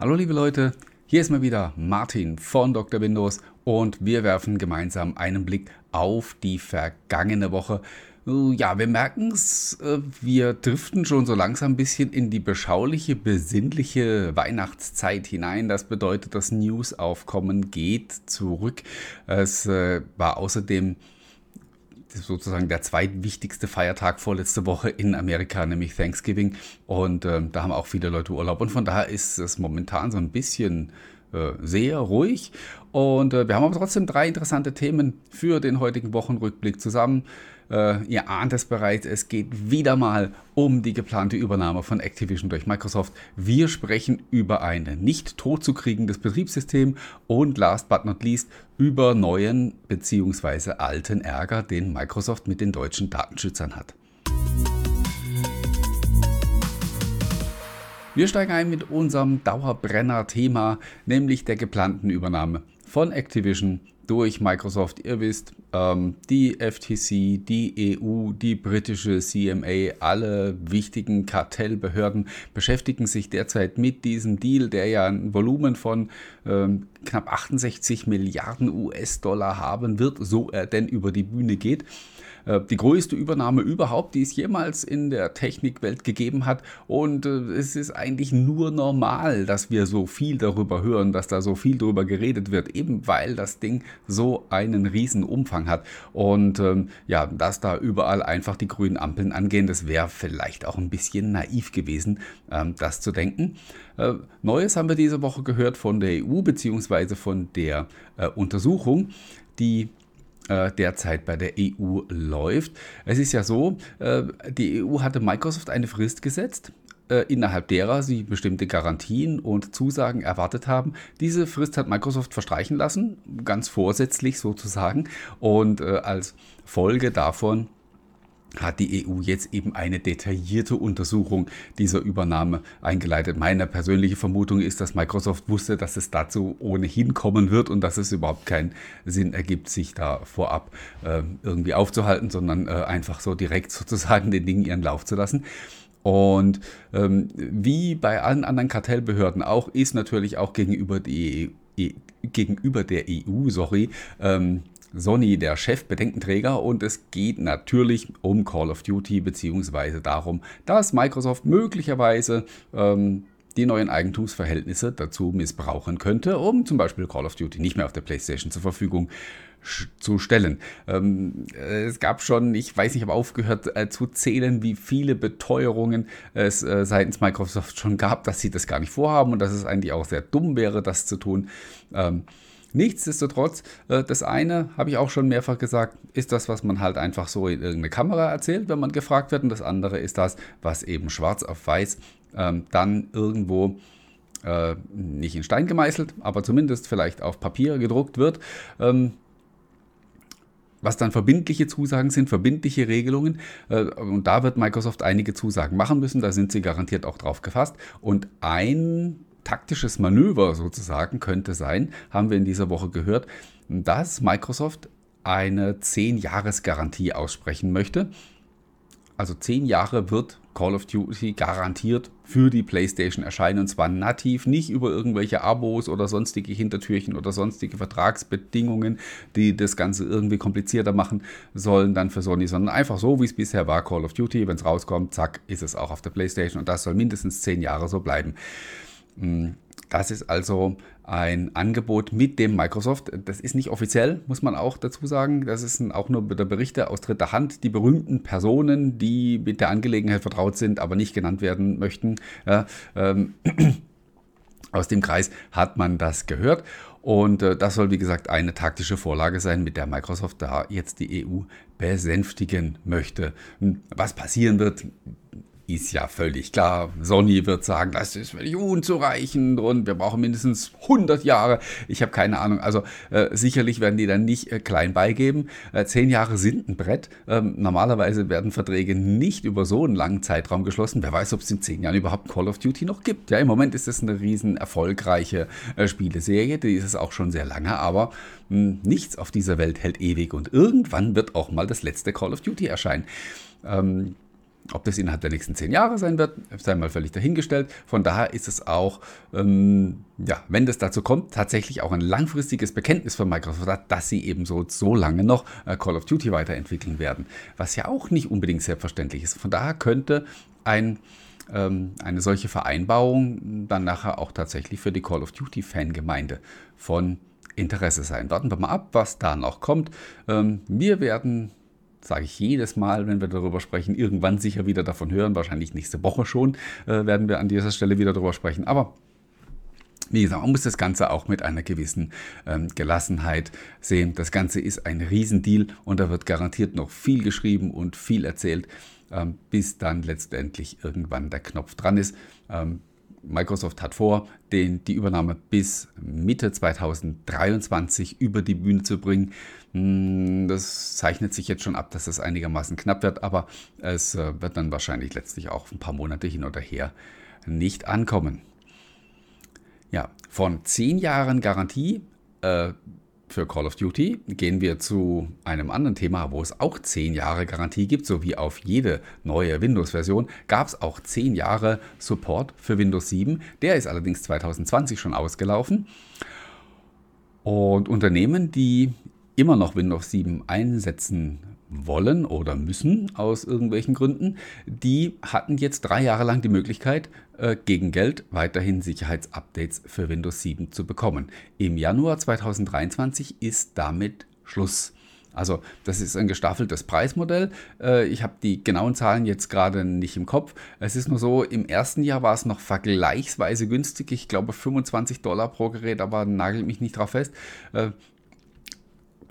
Hallo liebe Leute, hier ist mal wieder Martin von Dr. Windows und wir werfen gemeinsam einen Blick auf die vergangene Woche. Äh, ja, wir merken es, äh, wir driften schon so langsam ein bisschen in die beschauliche, besinnliche Weihnachtszeit hinein. Das bedeutet, das Newsaufkommen geht zurück. Es äh, war außerdem sozusagen der zweitwichtigste Feiertag vorletzte Woche in Amerika, nämlich Thanksgiving. Und äh, da haben auch viele Leute Urlaub. Und von daher ist es momentan so ein bisschen sehr ruhig. Und äh, wir haben aber trotzdem drei interessante Themen für den heutigen Wochenrückblick zusammen. Äh, ihr ahnt es bereits, es geht wieder mal um die geplante Übernahme von Activision durch Microsoft. Wir sprechen über ein nicht totzukriegendes Betriebssystem und last but not least über neuen bzw. alten Ärger, den Microsoft mit den deutschen Datenschützern hat. Wir steigen ein mit unserem Dauerbrenner-Thema, nämlich der geplanten Übernahme von Activision durch Microsoft. Ihr wisst, ähm, die FTC, die EU, die britische CMA, alle wichtigen Kartellbehörden beschäftigen sich derzeit mit diesem Deal, der ja ein Volumen von ähm, knapp 68 Milliarden US-Dollar haben wird, so er denn über die Bühne geht. Äh, die größte Übernahme überhaupt, die es jemals in der Technikwelt gegeben hat. Und äh, es ist eigentlich nur normal, dass wir so viel darüber hören, dass da so viel darüber geredet wird, eben weil das Ding so einen riesen Umfang hat. Und ähm, ja, dass da überall einfach die grünen Ampeln angehen, das wäre vielleicht auch ein bisschen naiv gewesen, ähm, das zu denken. Äh, Neues haben wir diese Woche gehört von der EU bzw. von der äh, Untersuchung, die äh, derzeit bei der EU läuft. Es ist ja so, äh, die EU hatte Microsoft eine Frist gesetzt, äh, innerhalb derer sie bestimmte Garantien und Zusagen erwartet haben. Diese Frist hat Microsoft verstreichen lassen, ganz vorsätzlich sozusagen. Und als Folge davon hat die EU jetzt eben eine detaillierte Untersuchung dieser Übernahme eingeleitet. Meine persönliche Vermutung ist, dass Microsoft wusste, dass es dazu ohnehin kommen wird und dass es überhaupt keinen Sinn ergibt, sich da vorab äh, irgendwie aufzuhalten, sondern äh, einfach so direkt sozusagen den Dingen ihren Lauf zu lassen. Und ähm, wie bei allen anderen Kartellbehörden auch, ist natürlich auch gegenüber, die, e gegenüber der EU, sorry, ähm, Sony der Chefbedenkenträger und es geht natürlich um Call of Duty beziehungsweise darum, dass Microsoft möglicherweise ähm, die neuen Eigentumsverhältnisse dazu missbrauchen könnte, um zum Beispiel Call of Duty nicht mehr auf der PlayStation zur Verfügung zu stellen. Ähm, es gab schon, ich weiß nicht, ich habe aufgehört äh, zu zählen, wie viele Beteuerungen es äh, seitens Microsoft schon gab, dass sie das gar nicht vorhaben und dass es eigentlich auch sehr dumm wäre, das zu tun. Ähm, Nichtsdestotrotz, äh, das eine, habe ich auch schon mehrfach gesagt, ist das, was man halt einfach so in irgendeine Kamera erzählt, wenn man gefragt wird. Und das andere ist das, was eben schwarz auf weiß ähm, dann irgendwo äh, nicht in Stein gemeißelt, aber zumindest vielleicht auf Papier gedruckt wird. Ähm, was dann verbindliche Zusagen sind, verbindliche Regelungen. Äh, und da wird Microsoft einige Zusagen machen müssen. Da sind sie garantiert auch drauf gefasst. Und ein taktisches Manöver sozusagen könnte sein, haben wir in dieser Woche gehört, dass Microsoft eine 10-Jahres-Garantie aussprechen möchte. Also 10 Jahre wird Call of Duty garantiert für die PlayStation erscheinen und zwar nativ, nicht über irgendwelche Abos oder sonstige Hintertürchen oder sonstige Vertragsbedingungen, die das Ganze irgendwie komplizierter machen sollen dann für Sony, sondern einfach so, wie es bisher war, Call of Duty, wenn es rauskommt, zack, ist es auch auf der PlayStation und das soll mindestens 10 Jahre so bleiben. Mm, das ist also ein Angebot mit dem Microsoft. Das ist nicht offiziell, muss man auch dazu sagen. Das ist auch nur der Berichte aus dritter Hand. Die berühmten Personen, die mit der Angelegenheit vertraut sind, aber nicht genannt werden möchten. Ja, ähm, aus dem Kreis hat man das gehört. Und äh, das soll, wie gesagt, eine taktische Vorlage sein, mit der Microsoft da jetzt die EU besänftigen möchte. Hm, was passieren wird, ist ja völlig klar. Sony wird sagen, das ist völlig unzureichend und wir brauchen mindestens 100 Jahre. Ich habe keine Ahnung. Also äh, sicherlich werden die dann nicht äh, klein beigeben. Äh, zehn Jahre sind ein Brett. Ähm, normalerweise werden Verträge nicht über so einen langen Zeitraum geschlossen. Wer weiß, ob es in zehn Jahren überhaupt Call of Duty noch gibt. Ja, im Moment ist es eine riesen erfolgreiche äh, Spieleserie. Die ist es auch schon sehr lange, aber mh, hm, nichts auf dieser Welt hält ewig und irgendwann wird auch mal das letzte Call of Duty erscheinen. Ähm, Ob das innerhalb der nächsten zehn Jahre sein wird, sei mal völlig dahingestellt. Von daher ist es auch, ähm, ja, wenn das dazu kommt, tatsächlich auch ein langfristiges Bekenntnis von Microsoft dass sie eben so, so lange noch äh, Call of Duty weiterentwickeln werden. Was ja auch nicht unbedingt selbstverständlich ist. Von daher könnte ein, ähm, eine solche Vereinbarung dann nachher auch tatsächlich für die Call of Duty-Fangemeinde von Interesse sein. Warten wir mal ab, was da noch kommt. Ähm, wir werden sage ich jedes Mal, wenn wir darüber sprechen, irgendwann sicher wieder davon hören. Wahrscheinlich nächste Woche schon äh, werden wir an dieser Stelle wieder darüber sprechen. Aber wie gesagt, man muss das Ganze auch mit einer gewissen ähm, Gelassenheit sehen. Das Ganze ist ein Riesendeal und da wird garantiert noch viel geschrieben und viel erzählt, ähm, bis dann letztendlich irgendwann der Knopf dran ist. Ähm, Microsoft hat vor, den, die Übernahme bis Mitte 2023 über die Bühne zu bringen. Hm, das zeichnet sich jetzt schon ab, dass es einigermaßen knapp wird, aber es äh, wird dann wahrscheinlich letztlich auch ein paar Monate hin oder her nicht ankommen. Ja, von 10 Jahren Garantie äh, für Call of Duty gehen wir zu einem anderen Thema, wo es auch 10 Jahre Garantie gibt, so wie auf jede neue Windows-Version, gab es auch 10 Jahre Support für Windows 7. Der ist allerdings 2020 schon ausgelaufen. Und Unternehmen, die immer noch Windows 7 einsetzen wollen oder müssen aus irgendwelchen Gründen, die hatten jetzt drei Jahre lang die Möglichkeit, äh, gegen Geld weiterhin Sicherheitsupdates für Windows 7 zu bekommen. Im Januar 2023 ist damit Schluss. Also das ist ein gestaffeltes Preismodell. Äh, ich habe die genauen Zahlen jetzt gerade nicht im Kopf. Es ist nur so, im ersten Jahr war es noch vergleichsweise günstig. Ich glaube 25 Dollar pro Gerät, aber nagelt mich nicht drauf fest.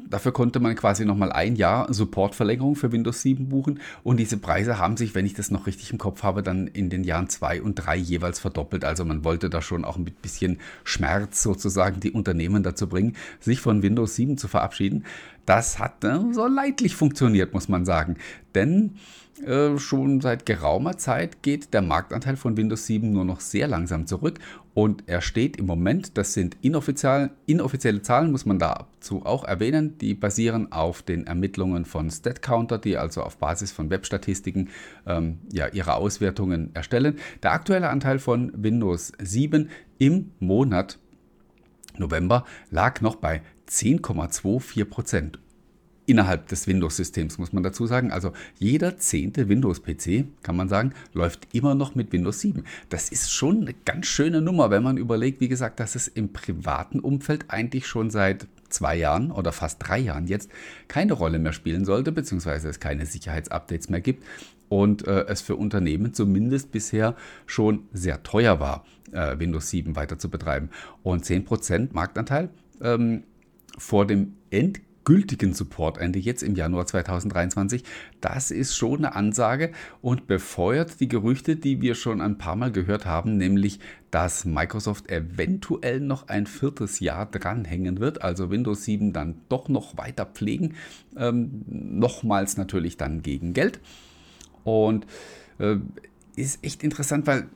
Dafür konnte man quasi nochmal ein Jahr Supportverlängerung für Windows 7 buchen und diese Preise haben sich, wenn ich das noch richtig im Kopf habe, dann in den Jahren 2 und 3 jeweils verdoppelt. Also man wollte da schon auch mit bisschen Schmerz sozusagen die Unternehmen dazu bringen, sich von Windows 7 zu verabschieden. Das hat äh, so leidlich funktioniert, muss man sagen. Denn äh, schon seit geraumer Zeit geht der Marktanteil von Windows 7 nur noch sehr langsam zurück und er steht im Moment, das sind inoffiziell, inoffizielle Zahlen, muss man dazu auch erwähnen, die basieren auf den Ermittlungen von StatCounter, die also auf Basis von Webstatistiken ähm, ja, ihre Auswertungen erstellen. Der aktuelle Anteil von Windows 7 im Monat November lag noch bei 10,24 Prozent innerhalb des Windows-Systems, muss man dazu sagen. Also jeder zehnte Windows-PC, kann man sagen, läuft immer noch mit Windows 7. Das ist schon eine ganz schöne Nummer, wenn man überlegt, wie gesagt, dass es im privaten Umfeld eigentlich schon seit zwei Jahren oder fast drei Jahren jetzt keine Rolle mehr spielen sollte, beziehungsweise es keine Sicherheitsupdates mehr gibt und äh, es für Unternehmen zumindest bisher schon sehr teuer war, äh, Windows 7 weiter zu betreiben. Und 10% Marktanteil ähm, vor dem Endgame gültigen Supportende jetzt im Januar 2023. Das ist schon eine Ansage und befeuert die Gerüchte, die wir schon ein paar Mal gehört haben, nämlich, dass Microsoft eventuell noch ein viertes Jahr dranhängen wird, also Windows 7 dann doch noch weiter pflegen. Ähm, nochmals natürlich dann gegen Geld. Und äh, ist echt interessant, weil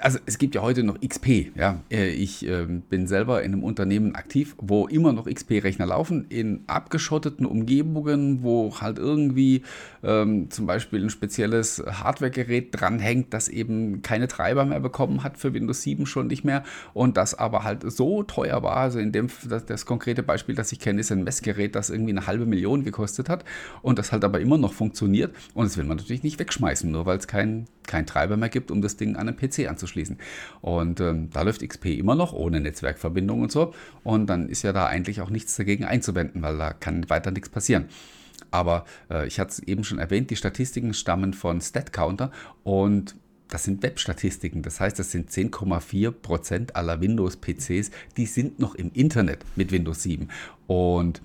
also es gibt ja heute noch XP. Ja? Äh, ich äh, bin selber in einem Unternehmen aktiv, wo immer noch XP-Rechner laufen, in abgeschotteten Umgebungen, wo halt irgendwie ähm, zum Beispiel ein spezielles Hardware-Gerät dranhängt, das eben keine Treiber mehr bekommen hat für Windows 7 schon nicht mehr und das aber halt so teuer war. Also in dem das, das konkrete Beispiel, das ich kenne, ist ein Messgerät, das irgendwie eine halbe Million gekostet hat und das halt aber immer noch funktioniert und das will man natürlich nicht wegschmeißen, nur weil es kein, kein Treiber mehr gibt, um das Ding an einen PC anzuschließen anzuschließen. Und ähm, da läuft XP immer noch ohne Netzwerkverbindung und so. Und dann ist ja da eigentlich auch nichts dagegen einzuwenden, weil da kann weiter nichts passieren. Aber äh, ich hatte es eben schon erwähnt, die Statistiken stammen von StatCounter und das sind Webstatistiken. Das heißt, das sind 10,4% aller Windows-PCs, die sind noch im Internet mit Windows 7. Und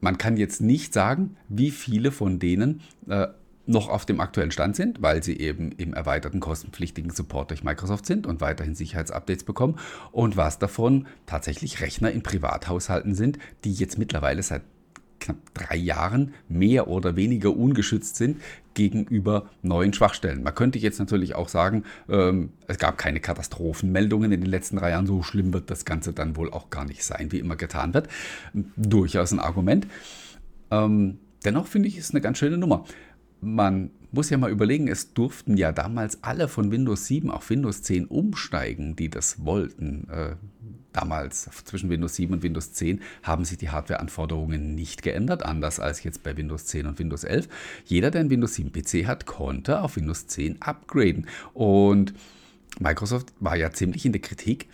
man kann jetzt nicht sagen, wie viele von denen äh, noch auf dem aktuellen Stand sind, weil sie eben im erweiterten kostenpflichtigen Support durch Microsoft sind und weiterhin Sicherheitsupdates bekommen und was davon tatsächlich Rechner in Privathaushalten sind, die jetzt mittlerweile seit knapp drei Jahren mehr oder weniger ungeschützt sind gegenüber neuen Schwachstellen. Man könnte jetzt natürlich auch sagen, ähm, es gab keine Katastrophenmeldungen in den letzten drei Jahren, so schlimm wird das Ganze dann wohl auch gar nicht sein, wie immer getan wird. Durchaus ein Argument. Ähm, dennoch finde ich es eine ganz schöne Nummer man muss ja mal überlegen, es durften ja damals alle von Windows 7 auf Windows 10 umsteigen, die das wollten. Äh, damals zwischen Windows 7 und Windows 10 haben sich die Hardwareanforderungen nicht geändert, anders als jetzt bei Windows 10 und Windows 11. Jeder, der einen Windows 7 PC hat, konnte auf Windows 10 upgraden. Und Microsoft war ja ziemlich in der Kritik,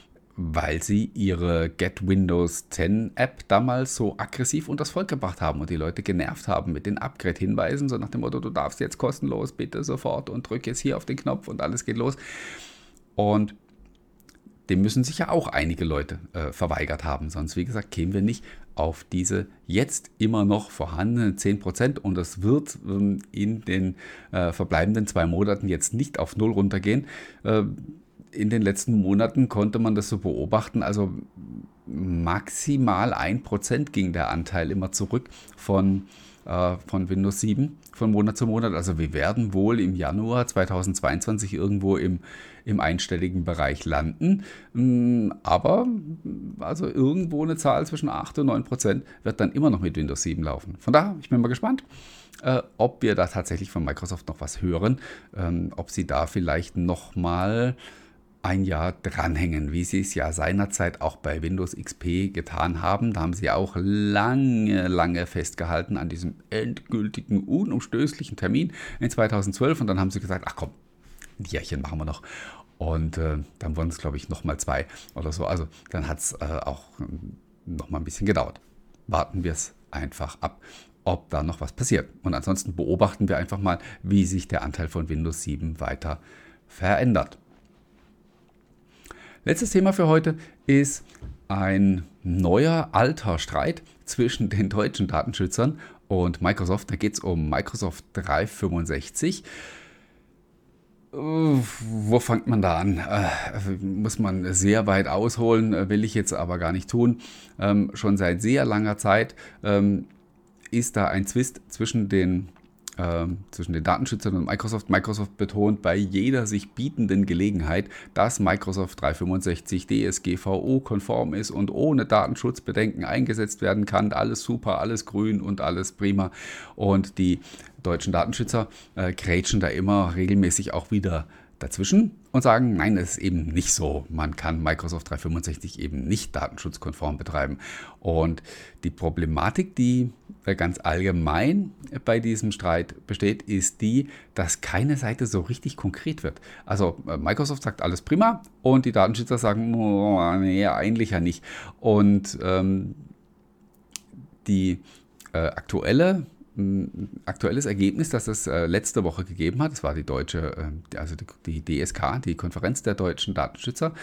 weil sie ihre Get Windows 10 App damals so aggressiv unters Volk gebracht haben und die Leute genervt haben mit den Upgrade-Hinweisen, so nach dem Motto, du darfst jetzt kostenlos, bitte sofort und drück jetzt hier auf den Knopf und alles geht los. Und dem müssen sich ja auch einige Leute äh, verweigert haben, sonst wie gesagt kämen wir nicht auf diese jetzt immer noch vorhandenen 10% und das wird ähm, in den äh, verbleibenden zwei Monaten jetzt nicht auf Null runtergehen. Äh, in den letzten Monaten konnte man das so beobachten. Also maximal 1% ging der Anteil immer zurück von, äh, von Windows 7 von Monat zu Monat. Also wir werden wohl im Januar 2022 irgendwo im, im einstelligen Bereich landen. Mm, aber also irgendwo eine Zahl zwischen 8 und 9% wird dann immer noch mit Windows 7 laufen. Von daher, ich bin mal gespannt. Äh, ob wir da tatsächlich von Microsoft noch was hören, ähm, ob sie da vielleicht nochmal ein Jahr dranhängen, wie sie es ja seinerzeit auch bei Windows XP getan haben. Da haben sie auch lange, lange festgehalten an diesem endgültigen, unumstößlichen Termin in 2012 und dann haben sie gesagt, ach komm, ein Jährchen machen wir noch. Und äh, dann wurden es, glaube ich, nochmal zwei oder so. Also dann hat es äh, auch nochmal ein bisschen gedauert. Warten wir es einfach ab, ob da noch was passiert. Und ansonsten beobachten wir einfach mal, wie sich der Anteil von Windows 7 weiter verändert. Letztes Thema für heute ist ein neuer alter Streit zwischen den deutschen Datenschützern und Microsoft. Da geht es um Microsoft 365. Wo fängt man da an? Äh, muss man sehr weit ausholen, will ich jetzt aber gar nicht tun. Ähm, schon seit sehr langer Zeit ähm, ist da ein Zwist zwischen den zwischen den Datenschützern und Microsoft. Microsoft betont bei jeder sich bietenden Gelegenheit, dass Microsoft 365 DSGVO-konform ist und ohne Datenschutzbedenken eingesetzt werden kann. Alles super, alles grün und alles prima. Und die deutschen Datenschützer äh, grätschen da immer regelmäßig auch wieder dazwischen und sagen, nein, es ist eben nicht so. Man kann Microsoft 365 eben nicht datenschutzkonform betreiben. Und die Problematik, die ganz allgemein bei diesem Streit besteht, ist die, dass keine Seite so richtig konkret wird. Also äh, Microsoft sagt alles prima und die Datenschützer sagen, oh, nee, eigentlich ja nicht. Und ähm, die äh, aktuelle aktuelles Ergebnis, das es äh, letzte Woche gegeben hat. Das war die deutsche, äh, also die, DSK, die Konferenz der deutschen Datenschützer,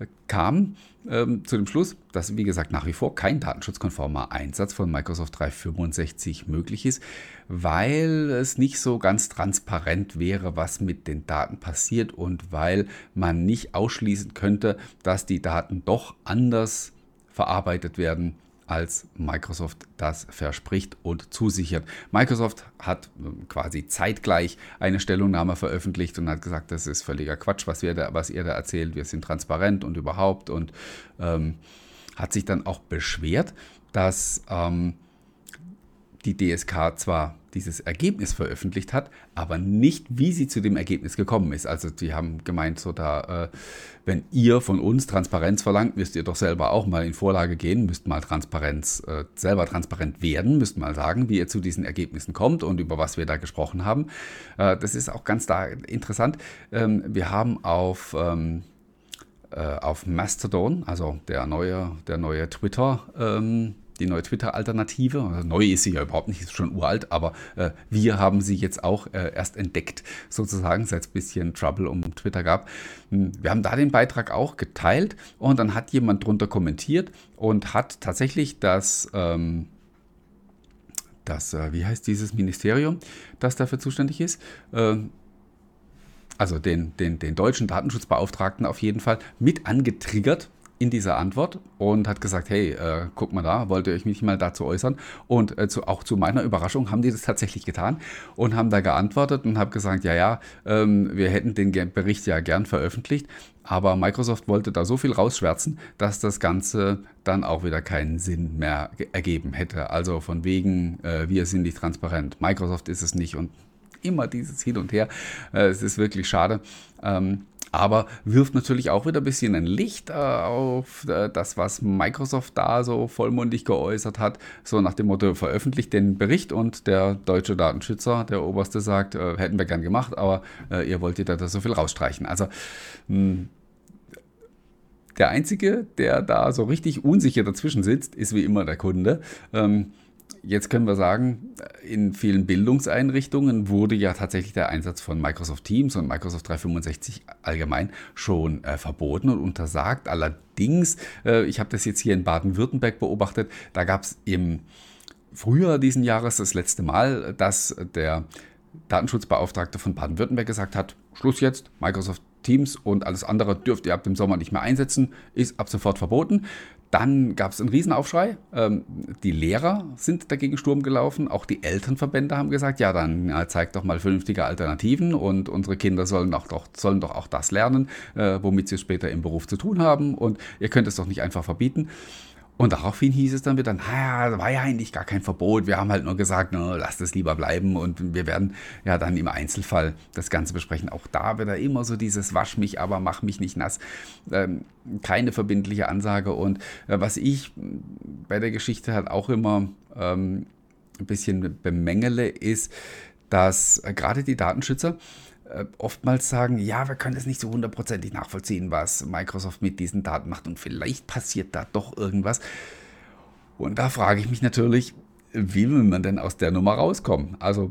äh, kam ähm, zu dem Schluss, dass, wie gesagt, nach wie vor kein datenschutzkonformer Einsatz von Microsoft 365 möglich ist, weil es nicht so ganz transparent wäre, was mit den Daten passiert und weil man nicht ausschließen könnte, dass die Daten doch anders verarbeitet werden als Microsoft das verspricht und zusichert. Microsoft hat ähm, quasi zeitgleich eine Stellungnahme veröffentlicht und hat gesagt, das ist völliger Quatsch, was, da, was ihr da erzählt, wir sind transparent und überhaupt und ähm, hat sich dann auch beschwert, dass ähm, die DSK zwar dieses Ergebnis veröffentlicht hat, aber nicht, wie sie zu dem Ergebnis gekommen ist. Also die haben gemeint, so da, äh, wenn ihr von uns Transparenz verlangt, müsst ihr doch selber auch mal in Vorlage gehen, müsst mal Transparenz, äh, selber transparent werden, müsst mal sagen, wie ihr zu diesen Ergebnissen kommt und über was wir da gesprochen haben. Äh, das ist auch ganz da interessant. Ähm, wir haben auf ähm, äh, auf Mastodon, also der neue, der neue Twitter, ähm, die neue Twitter-Alternative. Also neu ist sie ja überhaupt nicht, ist schon uralt, aber äh, wir haben sie jetzt auch äh, erst entdeckt, sozusagen, seit es ein bisschen Trouble um Twitter gab. Hm, wir haben da den Beitrag auch geteilt und dann hat jemand drunter kommentiert und hat tatsächlich das. Ähm, das, äh, wie heißt dieses Ministerium, das dafür zuständig ist? Ähm, also den, den, den deutschen Datenschutzbeauftragten auf jeden Fall mit angetriggert in dieser Antwort und hat gesagt, hey, äh, guck mal da, wollte ich mich mal dazu äußern. Und äh, zu, auch zu meiner Überraschung haben die das tatsächlich getan und haben da geantwortet und habe gesagt, ja, ja, ähm, wir hätten den Bericht ja gern veröffentlicht, aber Microsoft wollte da so viel rausschwärzen, dass das Ganze dann auch wieder keinen Sinn mehr ergeben hätte. Also von wegen, äh, wir sind nicht transparent, Microsoft ist es nicht und immer dieses Hin und Her. Äh, es ist wirklich schade. Ähm, aber wirft natürlich auch wieder ein bisschen ein Licht äh, auf äh, das, was Microsoft da so vollmundig geäußert hat. So nach dem Motto, veröffentlicht den Bericht und der deutsche Datenschützer, der Oberste, sagt, äh, hätten wir gern gemacht, aber äh, ihr wolltet da so viel rausstreichen. Also mh, hm, der Einzige, der da so richtig unsicher dazwischen sitzt, ist wie immer der Kunde. Ähm, Jetzt können wir sagen, in vielen Bildungseinrichtungen wurde ja tatsächlich der Einsatz von Microsoft Teams und Microsoft 365 allgemein schon äh, verboten und untersagt. Allerdings, äh, ich habe das jetzt hier in Baden-Württemberg beobachtet, da gab es im Frühjahr diesen Jahres das letzte Mal, dass der Datenschutzbeauftragte von Baden-Württemberg gesagt hat, Schluss jetzt, Microsoft Teams und alles andere dürft ihr ab dem Sommer nicht mehr einsetzen, ist ab sofort verboten. Dann gab es einen Riesenaufschrei. Ähm, die Lehrer sind dagegen Sturm gelaufen. Auch die Elternverbände haben gesagt, ja, dann äh, zeigt doch mal vernünftige Alternativen und unsere Kinder sollen doch, doch, sollen doch auch das lernen, äh, womit sie später im Beruf zu tun haben. Und ihr könnt es doch nicht einfach verbieten. Und daraufhin hieß es dann wieder, naja, war ja eigentlich gar kein Verbot. Wir haben halt nur gesagt, no, lasst es lieber bleiben und wir werden ja dann im Einzelfall das Ganze besprechen. Auch da wieder immer so dieses Wasch mich, aber mach mich nicht nass. Ähm, keine verbindliche Ansage. Und äh, was ich bei der Geschichte halt auch immer ähm, ein bisschen bemängele, ist, dass äh, gerade die Datenschützer oftmals sagen, ja, wir können es nicht so hundertprozentig nachvollziehen, was Microsoft mit diesen Daten macht und vielleicht passiert da doch irgendwas. Und da frage ich mich natürlich, wie will man denn aus der Nummer rauskommen? Also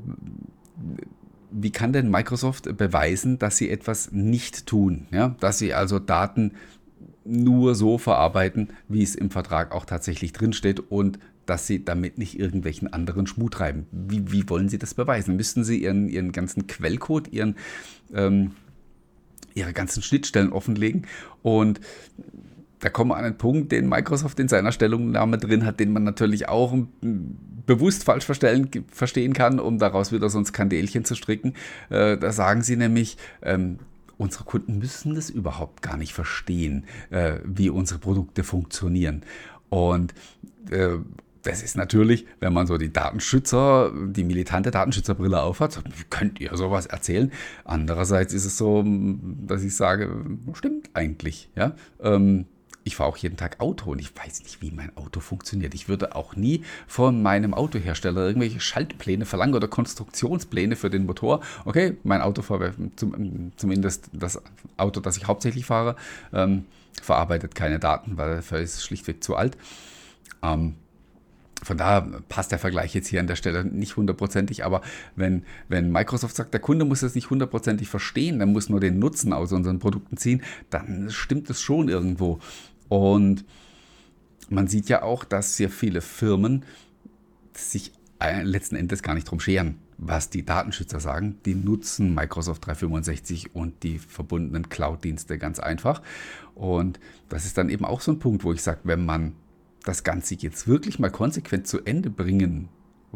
wie kann denn Microsoft beweisen, dass sie etwas nicht tun? Ja? Dass sie also Daten nur so verarbeiten, wie es im Vertrag auch tatsächlich drinsteht und dass sie damit nicht irgendwelchen anderen Schmut treiben. Wie, wie wollen sie das beweisen? Müssten sie ihren, ihren ganzen Quellcode, ihren, ähm, ihre ganzen Schnittstellen offenlegen? Und da kommen wir an einen Punkt, den Microsoft in seiner Stellungnahme drin hat, den man natürlich auch bewusst falsch verstehen kann, um daraus wieder so ein Skandälchen zu stricken. Äh, da sagen sie nämlich, ähm, unsere Kunden müssen das überhaupt gar nicht verstehen, äh, wie unsere Produkte funktionieren. Und äh, das ist natürlich, wenn man so die Datenschützer, die militante Datenschützerbrille aufhat, könnt ihr sowas erzählen. Andererseits ist es so, dass ich sage, stimmt eigentlich. Ja? Ähm, ich fahre auch jeden Tag Auto und ich weiß nicht, wie mein Auto funktioniert. Ich würde auch nie von meinem Autohersteller irgendwelche Schaltpläne verlangen oder Konstruktionspläne für den Motor. Okay, mein Auto, zumindest das Auto, das ich hauptsächlich fahre, ähm, verarbeitet keine Daten, weil ist schlichtweg zu alt. Ähm, von daher passt der Vergleich jetzt hier an der Stelle nicht hundertprozentig, aber wenn, wenn Microsoft sagt, der Kunde muss das nicht hundertprozentig verstehen, der muss nur den Nutzen aus unseren Produkten ziehen, dann stimmt es schon irgendwo. Und man sieht ja auch, dass sehr viele Firmen sich letzten Endes gar nicht drum scheren, was die Datenschützer sagen. Die nutzen Microsoft 365 und die verbundenen Cloud-Dienste ganz einfach. Und das ist dann eben auch so ein Punkt, wo ich sage, wenn man das Ganze jetzt wirklich mal konsequent zu Ende bringen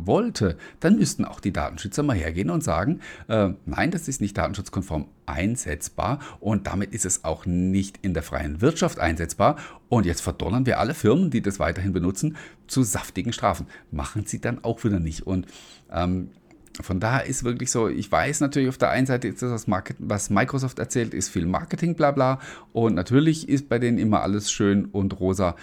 wollte, dann müssten auch die Datenschützer mal hergehen und sagen, äh, nein, das ist nicht datenschutzkonform einsetzbar und damit ist es auch nicht in der freien Wirtschaft einsetzbar und jetzt verdonnern wir alle Firmen, die das weiterhin benutzen, zu saftigen Strafen. Machen sie dann auch wieder nicht und ähm, von daher ist wirklich so, ich weiß natürlich auf der einen Seite ist das, was Microsoft erzählt, ist viel Marketing, bla bla. Und natürlich ist bei denen immer alles schön und rosa.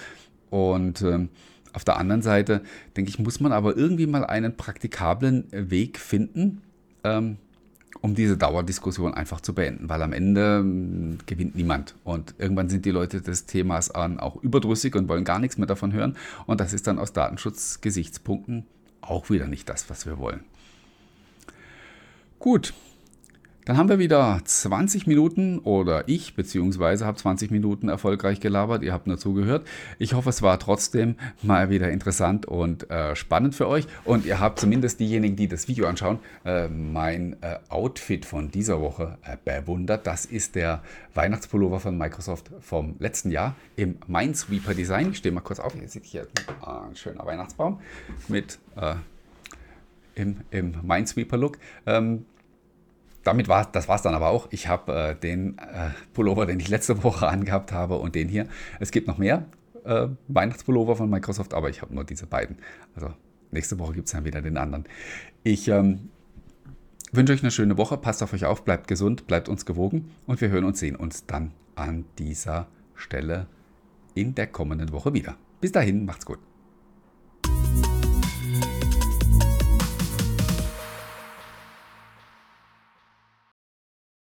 Und ähm, auf der anderen Seite, denke ich, muss man aber irgendwie mal einen praktikablen Weg finden, ähm, um diese Dauerdiskussion einfach zu beenden, weil am Ende ähm, gewinnt niemand. Und irgendwann sind die Leute des Themas an auch überdrüssig und wollen gar nichts mehr davon hören. Und das ist dann aus Datenschutzgesichtspunkten auch wieder nicht das, was wir wollen. Gut, dann haben wir wieder 20 Minuten oder ich beziehungsweise habe 20 Minuten erfolgreich gelabert. Ihr habt nur zugehört. Ich hoffe, es war trotzdem mal wieder interessant und äh, spannend für euch. Und ihr habt zumindest diejenigen, die das Video anschauen, äh, mein äh, Outfit von dieser Woche äh, bewundert. Das ist der Weihnachtspullover von Microsoft vom letzten Jahr im Minesweeper Design. Ich stehe mal kurz auf. Hier seht hier ein schöner Weihnachtsbaum mit äh, im, im Minesweeper Look. Ähm, damit war das war es dann aber auch. Ich habe äh, den äh, Pullover, den ich letzte Woche angehabt habe und den hier. Es gibt noch mehr äh, Weihnachtspullover von Microsoft, aber ich habe nur diese beiden. Also nächste Woche gibt es dann wieder den anderen. Ich ähm, wünsche euch eine schöne Woche, passt auf euch auf, bleibt gesund, bleibt uns gewogen und wir hören und sehen uns dann an dieser Stelle in der kommenden Woche wieder. Bis dahin, macht's gut.